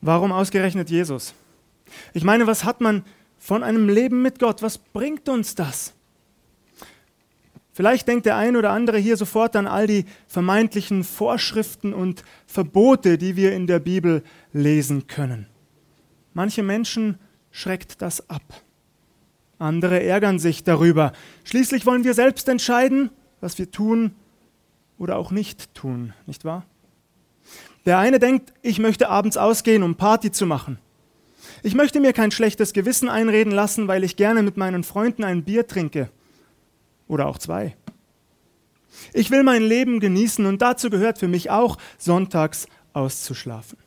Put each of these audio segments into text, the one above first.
Warum ausgerechnet Jesus? Ich meine, was hat man von einem Leben mit Gott? Was bringt uns das? Vielleicht denkt der ein oder andere hier sofort an all die vermeintlichen Vorschriften und Verbote, die wir in der Bibel lesen können. Manche Menschen schreckt das ab. Andere ärgern sich darüber. Schließlich wollen wir selbst entscheiden, was wir tun oder auch nicht tun, nicht wahr? Der eine denkt, ich möchte abends ausgehen, um Party zu machen. Ich möchte mir kein schlechtes Gewissen einreden lassen, weil ich gerne mit meinen Freunden ein Bier trinke. Oder auch zwei. Ich will mein Leben genießen und dazu gehört für mich auch, sonntags auszuschlafen.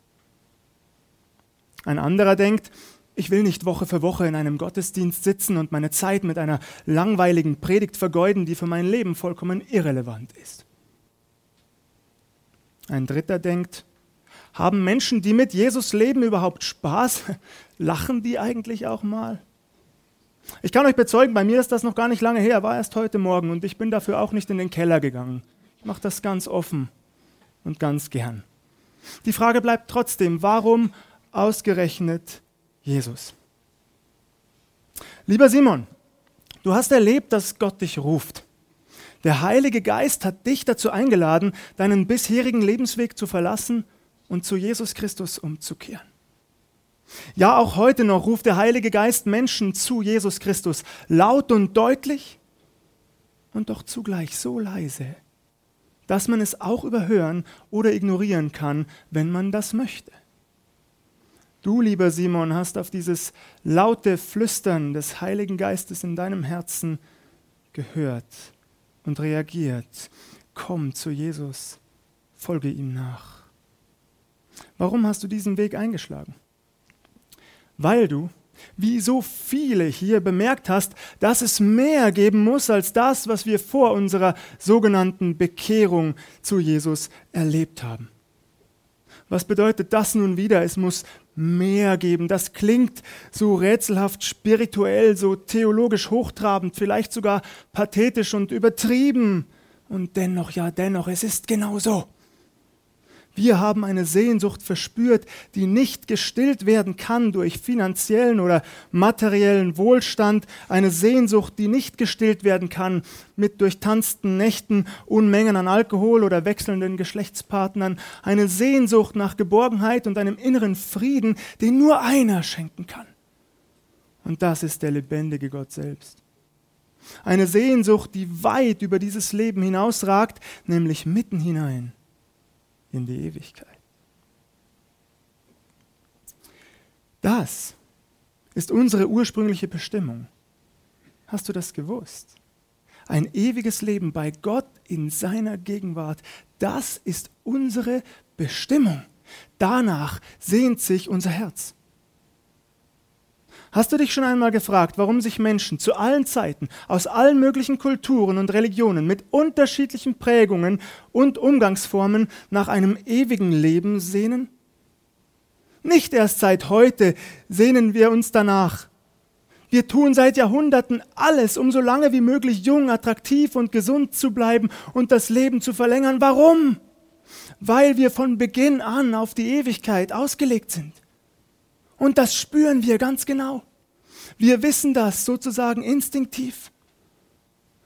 Ein anderer denkt, ich will nicht Woche für Woche in einem Gottesdienst sitzen und meine Zeit mit einer langweiligen Predigt vergeuden, die für mein Leben vollkommen irrelevant ist. Ein dritter denkt, haben Menschen, die mit Jesus leben, überhaupt Spaß? Lachen die eigentlich auch mal? Ich kann euch bezeugen, bei mir ist das noch gar nicht lange her, war erst heute Morgen und ich bin dafür auch nicht in den Keller gegangen. Ich mache das ganz offen und ganz gern. Die Frage bleibt trotzdem, warum ausgerechnet Jesus? Lieber Simon, du hast erlebt, dass Gott dich ruft. Der Heilige Geist hat dich dazu eingeladen, deinen bisherigen Lebensweg zu verlassen und zu Jesus Christus umzukehren. Ja, auch heute noch ruft der Heilige Geist Menschen zu Jesus Christus laut und deutlich und doch zugleich so leise, dass man es auch überhören oder ignorieren kann, wenn man das möchte. Du, lieber Simon, hast auf dieses laute Flüstern des Heiligen Geistes in deinem Herzen gehört und reagiert. Komm zu Jesus, folge ihm nach. Warum hast du diesen Weg eingeschlagen? weil du, wie so viele hier bemerkt hast, dass es mehr geben muss als das, was wir vor unserer sogenannten Bekehrung zu Jesus erlebt haben. Was bedeutet das nun wieder? Es muss mehr geben. Das klingt so rätselhaft spirituell, so theologisch hochtrabend, vielleicht sogar pathetisch und übertrieben. Und dennoch, ja, dennoch, es ist genau so. Wir haben eine Sehnsucht verspürt, die nicht gestillt werden kann durch finanziellen oder materiellen Wohlstand, eine Sehnsucht, die nicht gestillt werden kann mit durchtanzten Nächten, Unmengen an Alkohol oder wechselnden Geschlechtspartnern, eine Sehnsucht nach Geborgenheit und einem inneren Frieden, den nur einer schenken kann. Und das ist der lebendige Gott selbst. Eine Sehnsucht, die weit über dieses Leben hinausragt, nämlich mitten hinein in die Ewigkeit. Das ist unsere ursprüngliche Bestimmung. Hast du das gewusst? Ein ewiges Leben bei Gott in seiner Gegenwart, das ist unsere Bestimmung. Danach sehnt sich unser Herz. Hast du dich schon einmal gefragt, warum sich Menschen zu allen Zeiten aus allen möglichen Kulturen und Religionen mit unterschiedlichen Prägungen und Umgangsformen nach einem ewigen Leben sehnen? Nicht erst seit heute sehnen wir uns danach. Wir tun seit Jahrhunderten alles, um so lange wie möglich jung, attraktiv und gesund zu bleiben und das Leben zu verlängern. Warum? Weil wir von Beginn an auf die Ewigkeit ausgelegt sind. Und das spüren wir ganz genau. Wir wissen das sozusagen instinktiv.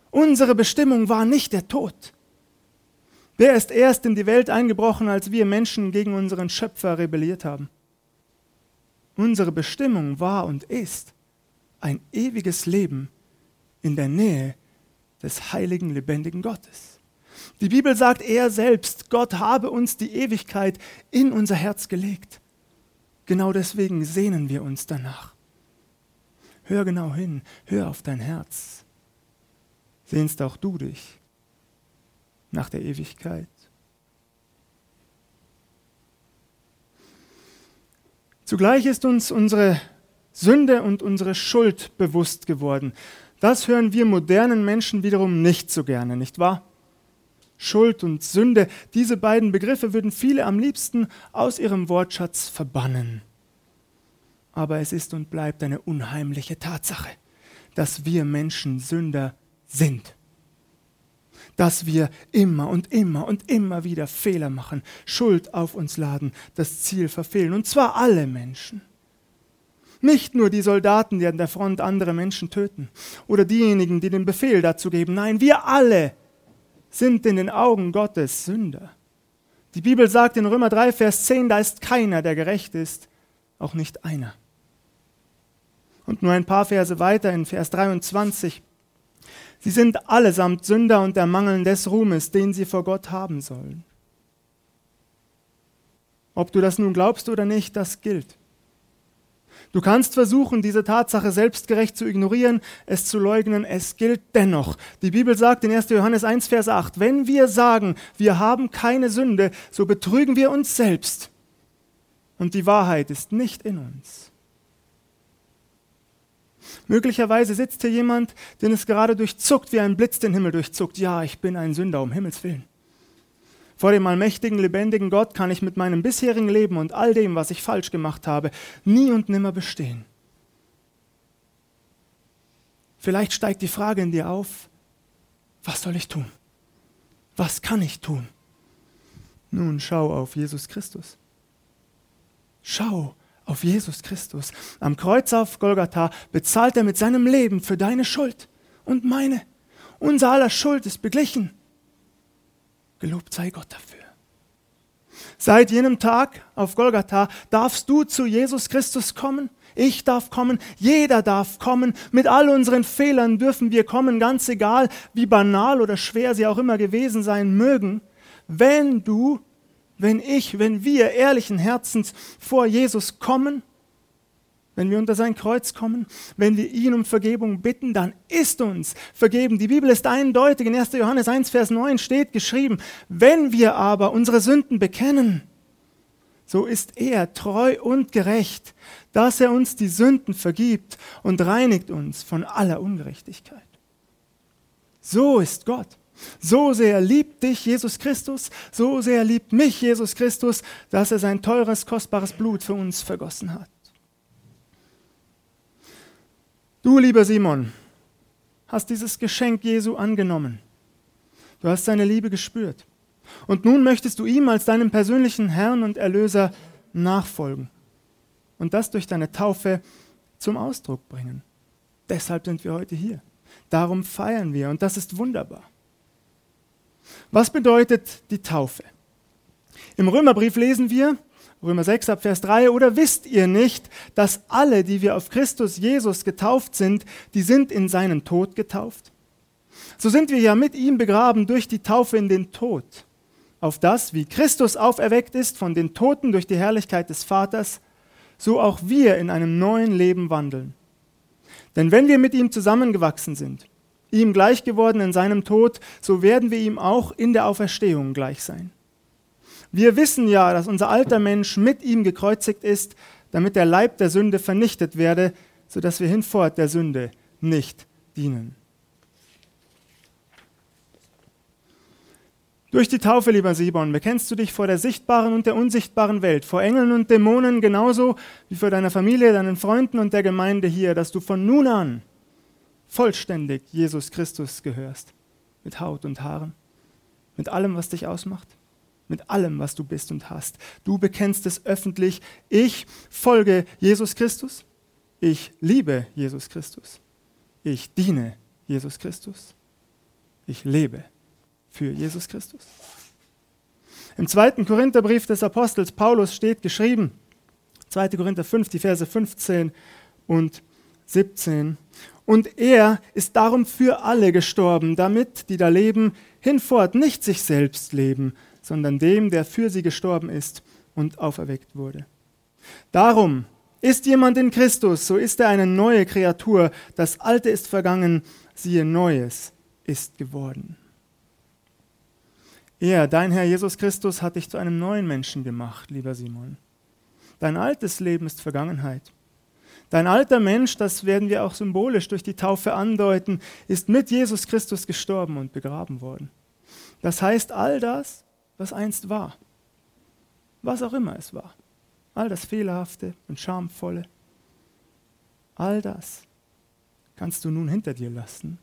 Unsere Bestimmung war nicht der Tod. Wer ist erst in die Welt eingebrochen, als wir Menschen gegen unseren Schöpfer rebelliert haben? Unsere Bestimmung war und ist ein ewiges Leben in der Nähe des heiligen, lebendigen Gottes. Die Bibel sagt, er selbst, Gott habe uns die Ewigkeit in unser Herz gelegt. Genau deswegen sehnen wir uns danach. Hör genau hin, hör auf dein Herz. Sehnst auch du dich nach der Ewigkeit? Zugleich ist uns unsere Sünde und unsere Schuld bewusst geworden. Das hören wir modernen Menschen wiederum nicht so gerne, nicht wahr? Schuld und Sünde, diese beiden Begriffe würden viele am liebsten aus ihrem Wortschatz verbannen. Aber es ist und bleibt eine unheimliche Tatsache, dass wir Menschen Sünder sind. dass wir immer und immer und immer wieder Fehler machen, Schuld auf uns laden, das Ziel verfehlen. Und zwar alle Menschen. Nicht nur die Soldaten, die an der Front andere Menschen töten oder diejenigen, die den Befehl dazu geben. Nein, wir alle sind in den Augen Gottes Sünder. Die Bibel sagt in Römer 3, Vers 10, da ist keiner, der gerecht ist, auch nicht einer. Und nur ein paar Verse weiter in Vers 23. Sie sind allesamt Sünder und ermangeln des Ruhmes, den sie vor Gott haben sollen. Ob du das nun glaubst oder nicht, das gilt. Du kannst versuchen, diese Tatsache selbstgerecht zu ignorieren, es zu leugnen, es gilt dennoch. Die Bibel sagt in 1. Johannes 1, Vers 8, wenn wir sagen, wir haben keine Sünde, so betrügen wir uns selbst. Und die Wahrheit ist nicht in uns. Möglicherweise sitzt hier jemand, den es gerade durchzuckt, wie ein Blitz den Himmel durchzuckt. Ja, ich bin ein Sünder, um Himmels willen. Vor dem allmächtigen, lebendigen Gott kann ich mit meinem bisherigen Leben und all dem, was ich falsch gemacht habe, nie und nimmer bestehen. Vielleicht steigt die Frage in dir auf, was soll ich tun? Was kann ich tun? Nun schau auf Jesus Christus. Schau auf Jesus Christus. Am Kreuz auf Golgatha bezahlt er mit seinem Leben für deine Schuld und meine. Unser aller Schuld ist beglichen. Gelobt sei Gott dafür. Seit jenem Tag auf Golgatha darfst du zu Jesus Christus kommen. Ich darf kommen, jeder darf kommen. Mit all unseren Fehlern dürfen wir kommen, ganz egal, wie banal oder schwer sie auch immer gewesen sein mögen. Wenn du wenn ich, wenn wir ehrlichen Herzens vor Jesus kommen, wenn wir unter sein Kreuz kommen, wenn wir ihn um Vergebung bitten, dann ist uns vergeben. Die Bibel ist eindeutig. In 1. Johannes 1, Vers 9 steht geschrieben, wenn wir aber unsere Sünden bekennen, so ist er treu und gerecht, dass er uns die Sünden vergibt und reinigt uns von aller Ungerechtigkeit. So ist Gott. So sehr liebt dich Jesus Christus, so sehr liebt mich Jesus Christus, dass er sein teures, kostbares Blut für uns vergossen hat. Du, lieber Simon, hast dieses Geschenk Jesu angenommen. Du hast seine Liebe gespürt. Und nun möchtest du ihm als deinem persönlichen Herrn und Erlöser nachfolgen. Und das durch deine Taufe zum Ausdruck bringen. Deshalb sind wir heute hier. Darum feiern wir und das ist wunderbar. Was bedeutet die Taufe? Im Römerbrief lesen wir, Römer 6 ab Vers 3, oder wisst ihr nicht, dass alle, die wir auf Christus Jesus getauft sind, die sind in seinen Tod getauft? So sind wir ja mit ihm begraben durch die Taufe in den Tod, auf das, wie Christus auferweckt ist von den Toten durch die Herrlichkeit des Vaters, so auch wir in einem neuen Leben wandeln. Denn wenn wir mit ihm zusammengewachsen sind, ihm gleich geworden in seinem Tod, so werden wir ihm auch in der Auferstehung gleich sein. Wir wissen ja, dass unser alter Mensch mit ihm gekreuzigt ist, damit der Leib der Sünde vernichtet werde, sodass wir hinfort der Sünde nicht dienen. Durch die Taufe, lieber Simon, bekennst du dich vor der sichtbaren und der unsichtbaren Welt, vor Engeln und Dämonen genauso wie vor deiner Familie, deinen Freunden und der Gemeinde hier, dass du von nun an vollständig Jesus Christus gehörst. Mit Haut und Haaren. Mit allem, was dich ausmacht. Mit allem, was du bist und hast. Du bekennst es öffentlich. Ich folge Jesus Christus. Ich liebe Jesus Christus. Ich diene Jesus Christus. Ich lebe für Jesus Christus. Im zweiten Korintherbrief des Apostels Paulus steht geschrieben, 2. Korinther 5, die Verse 15 und 17. Und er ist darum für alle gestorben, damit, die da leben, hinfort nicht sich selbst leben, sondern dem, der für sie gestorben ist und auferweckt wurde. Darum ist jemand in Christus, so ist er eine neue Kreatur. Das Alte ist vergangen, siehe Neues ist geworden. Er, dein Herr Jesus Christus, hat dich zu einem neuen Menschen gemacht, lieber Simon. Dein altes Leben ist Vergangenheit. Dein alter Mensch, das werden wir auch symbolisch durch die Taufe andeuten, ist mit Jesus Christus gestorben und begraben worden. Das heißt, all das, was einst war, was auch immer es war, all das Fehlerhafte und Schamvolle, all das kannst du nun hinter dir lassen,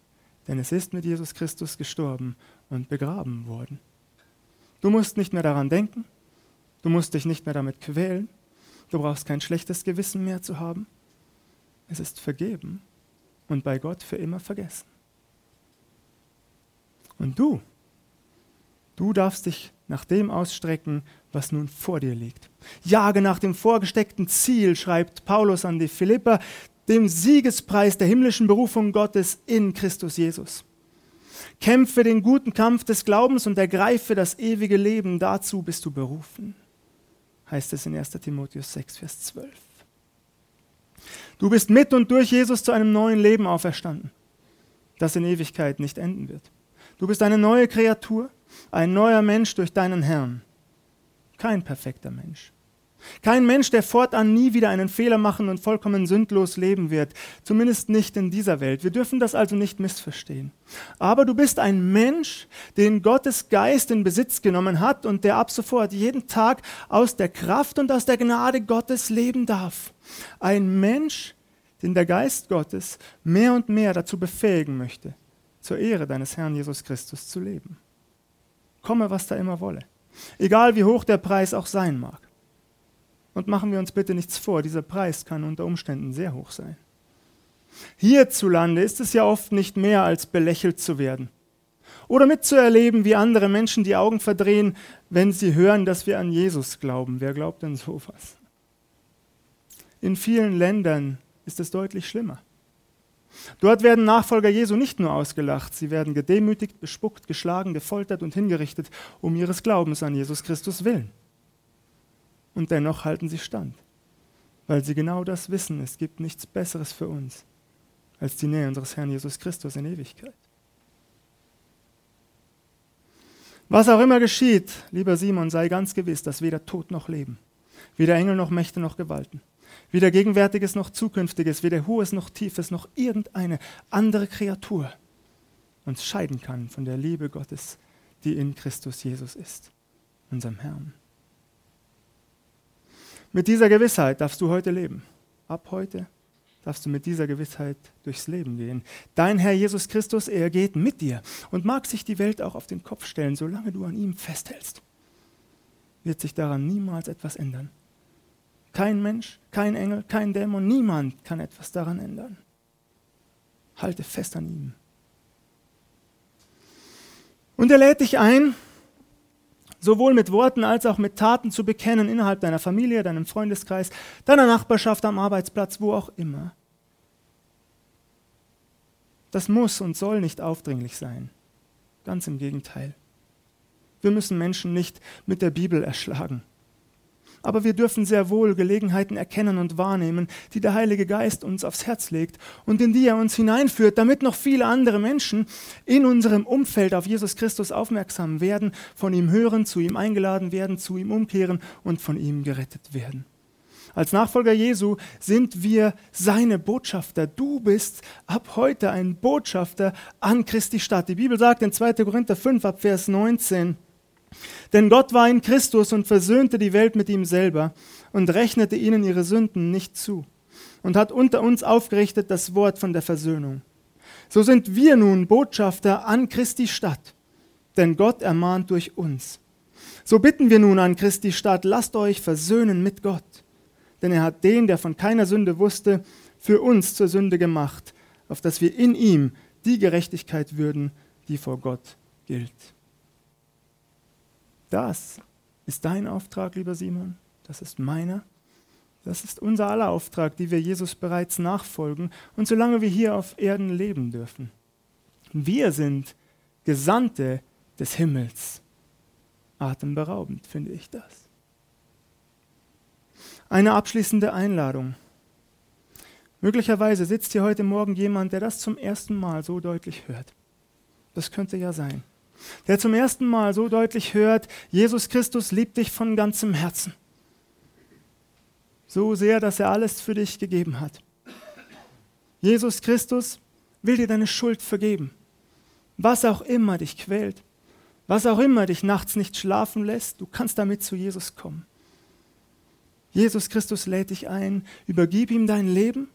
denn es ist mit Jesus Christus gestorben und begraben worden. Du musst nicht mehr daran denken, du musst dich nicht mehr damit quälen, du brauchst kein schlechtes Gewissen mehr zu haben. Es ist vergeben und bei Gott für immer vergessen. Und du, du darfst dich nach dem ausstrecken, was nun vor dir liegt. Jage nach dem vorgesteckten Ziel, schreibt Paulus an die Philipper, dem Siegespreis der himmlischen Berufung Gottes in Christus Jesus. Kämpfe den guten Kampf des Glaubens und ergreife das ewige Leben. Dazu bist du berufen, heißt es in 1 Timotheus 6, Vers 12. Du bist mit und durch Jesus zu einem neuen Leben auferstanden, das in Ewigkeit nicht enden wird. Du bist eine neue Kreatur, ein neuer Mensch durch deinen Herrn. Kein perfekter Mensch. Kein Mensch, der fortan nie wieder einen Fehler machen und vollkommen sündlos leben wird. Zumindest nicht in dieser Welt. Wir dürfen das also nicht missverstehen. Aber du bist ein Mensch, den Gottes Geist in Besitz genommen hat und der ab sofort jeden Tag aus der Kraft und aus der Gnade Gottes leben darf. Ein Mensch, den der Geist Gottes mehr und mehr dazu befähigen möchte, zur Ehre deines Herrn Jesus Christus zu leben. Komme, was da immer wolle. Egal wie hoch der Preis auch sein mag. Und machen wir uns bitte nichts vor, dieser Preis kann unter Umständen sehr hoch sein. Hierzulande ist es ja oft nicht mehr als belächelt zu werden. Oder mitzuerleben, wie andere Menschen die Augen verdrehen, wenn sie hören, dass wir an Jesus glauben. Wer glaubt denn sowas? In vielen Ländern ist es deutlich schlimmer. Dort werden Nachfolger Jesu nicht nur ausgelacht, sie werden gedemütigt, bespuckt, geschlagen, gefoltert und hingerichtet um ihres Glaubens an Jesus Christus willen und dennoch halten sie stand, weil sie genau das wissen, es gibt nichts Besseres für uns als die Nähe unseres Herrn Jesus Christus in Ewigkeit. Was auch immer geschieht, lieber Simon, sei ganz gewiss, dass weder Tod noch Leben, weder Engel noch Mächte noch Gewalten, weder Gegenwärtiges noch Zukünftiges, weder Hohes noch Tiefes noch irgendeine andere Kreatur uns scheiden kann von der Liebe Gottes, die in Christus Jesus ist, unserem Herrn. Mit dieser Gewissheit darfst du heute leben. Ab heute darfst du mit dieser Gewissheit durchs Leben gehen. Dein Herr Jesus Christus, er geht mit dir und mag sich die Welt auch auf den Kopf stellen, solange du an ihm festhältst. Wird sich daran niemals etwas ändern. Kein Mensch, kein Engel, kein Dämon, niemand kann etwas daran ändern. Halte fest an ihm. Und er lädt dich ein, sowohl mit Worten als auch mit Taten zu bekennen innerhalb deiner Familie, deinem Freundeskreis, deiner Nachbarschaft, am Arbeitsplatz, wo auch immer. Das muss und soll nicht aufdringlich sein. Ganz im Gegenteil. Wir müssen Menschen nicht mit der Bibel erschlagen. Aber wir dürfen sehr wohl Gelegenheiten erkennen und wahrnehmen, die der Heilige Geist uns aufs Herz legt und in die er uns hineinführt, damit noch viele andere Menschen in unserem Umfeld auf Jesus Christus aufmerksam werden, von ihm hören, zu ihm eingeladen werden, zu ihm umkehren und von ihm gerettet werden. Als Nachfolger Jesu sind wir seine Botschafter. Du bist ab heute ein Botschafter an Christi Stadt. Die Bibel sagt in 2. Korinther 5 ab Vers 19, denn Gott war in Christus und versöhnte die Welt mit ihm selber und rechnete ihnen ihre Sünden nicht zu und hat unter uns aufgerichtet das Wort von der Versöhnung. So sind wir nun Botschafter an Christi Stadt, denn Gott ermahnt durch uns. So bitten wir nun an Christi Stadt, lasst euch versöhnen mit Gott, denn er hat den, der von keiner Sünde wusste, für uns zur Sünde gemacht, auf dass wir in ihm die Gerechtigkeit würden, die vor Gott gilt. Das ist dein Auftrag, lieber Simon. Das ist meiner. Das ist unser aller Auftrag, die wir Jesus bereits nachfolgen und solange wir hier auf Erden leben dürfen. Wir sind Gesandte des Himmels. Atemberaubend finde ich das. Eine abschließende Einladung. Möglicherweise sitzt hier heute Morgen jemand, der das zum ersten Mal so deutlich hört. Das könnte ja sein der zum ersten Mal so deutlich hört, Jesus Christus liebt dich von ganzem Herzen. So sehr, dass er alles für dich gegeben hat. Jesus Christus will dir deine Schuld vergeben. Was auch immer dich quält, was auch immer dich nachts nicht schlafen lässt, du kannst damit zu Jesus kommen. Jesus Christus lädt dich ein, übergib ihm dein Leben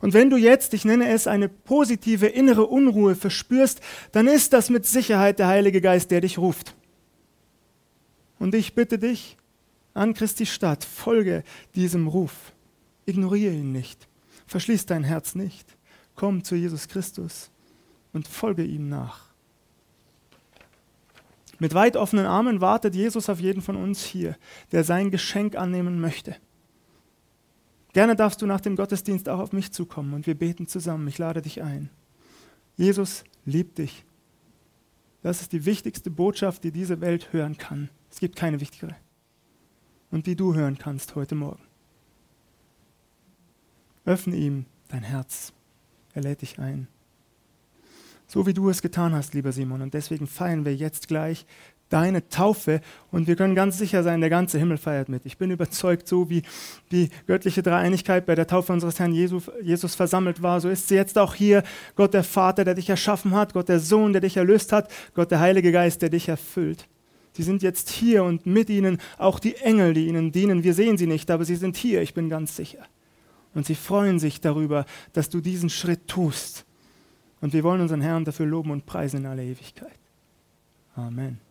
Und wenn du jetzt, ich nenne es, eine positive innere Unruhe verspürst, dann ist das mit Sicherheit der Heilige Geist, der dich ruft. Und ich bitte dich, an Christi Stadt, folge diesem Ruf. Ignoriere ihn nicht. Verschließ dein Herz nicht. Komm zu Jesus Christus und folge ihm nach. Mit weit offenen Armen wartet Jesus auf jeden von uns hier, der sein Geschenk annehmen möchte. Gerne darfst du nach dem Gottesdienst auch auf mich zukommen und wir beten zusammen. Ich lade dich ein. Jesus liebt dich. Das ist die wichtigste Botschaft, die diese Welt hören kann. Es gibt keine wichtigere. Und die du hören kannst heute Morgen. Öffne ihm dein Herz. Er lädt dich ein. So wie du es getan hast, lieber Simon. Und deswegen feiern wir jetzt gleich deine Taufe und wir können ganz sicher sein, der ganze Himmel feiert mit. Ich bin überzeugt, so wie die göttliche Dreieinigkeit bei der Taufe unseres Herrn Jesus, Jesus versammelt war, so ist sie jetzt auch hier. Gott der Vater, der dich erschaffen hat, Gott der Sohn, der dich erlöst hat, Gott der Heilige Geist, der dich erfüllt. Sie sind jetzt hier und mit ihnen auch die Engel, die ihnen dienen. Wir sehen sie nicht, aber sie sind hier, ich bin ganz sicher. Und sie freuen sich darüber, dass du diesen Schritt tust. Und wir wollen unseren Herrn dafür loben und preisen in aller Ewigkeit. Amen.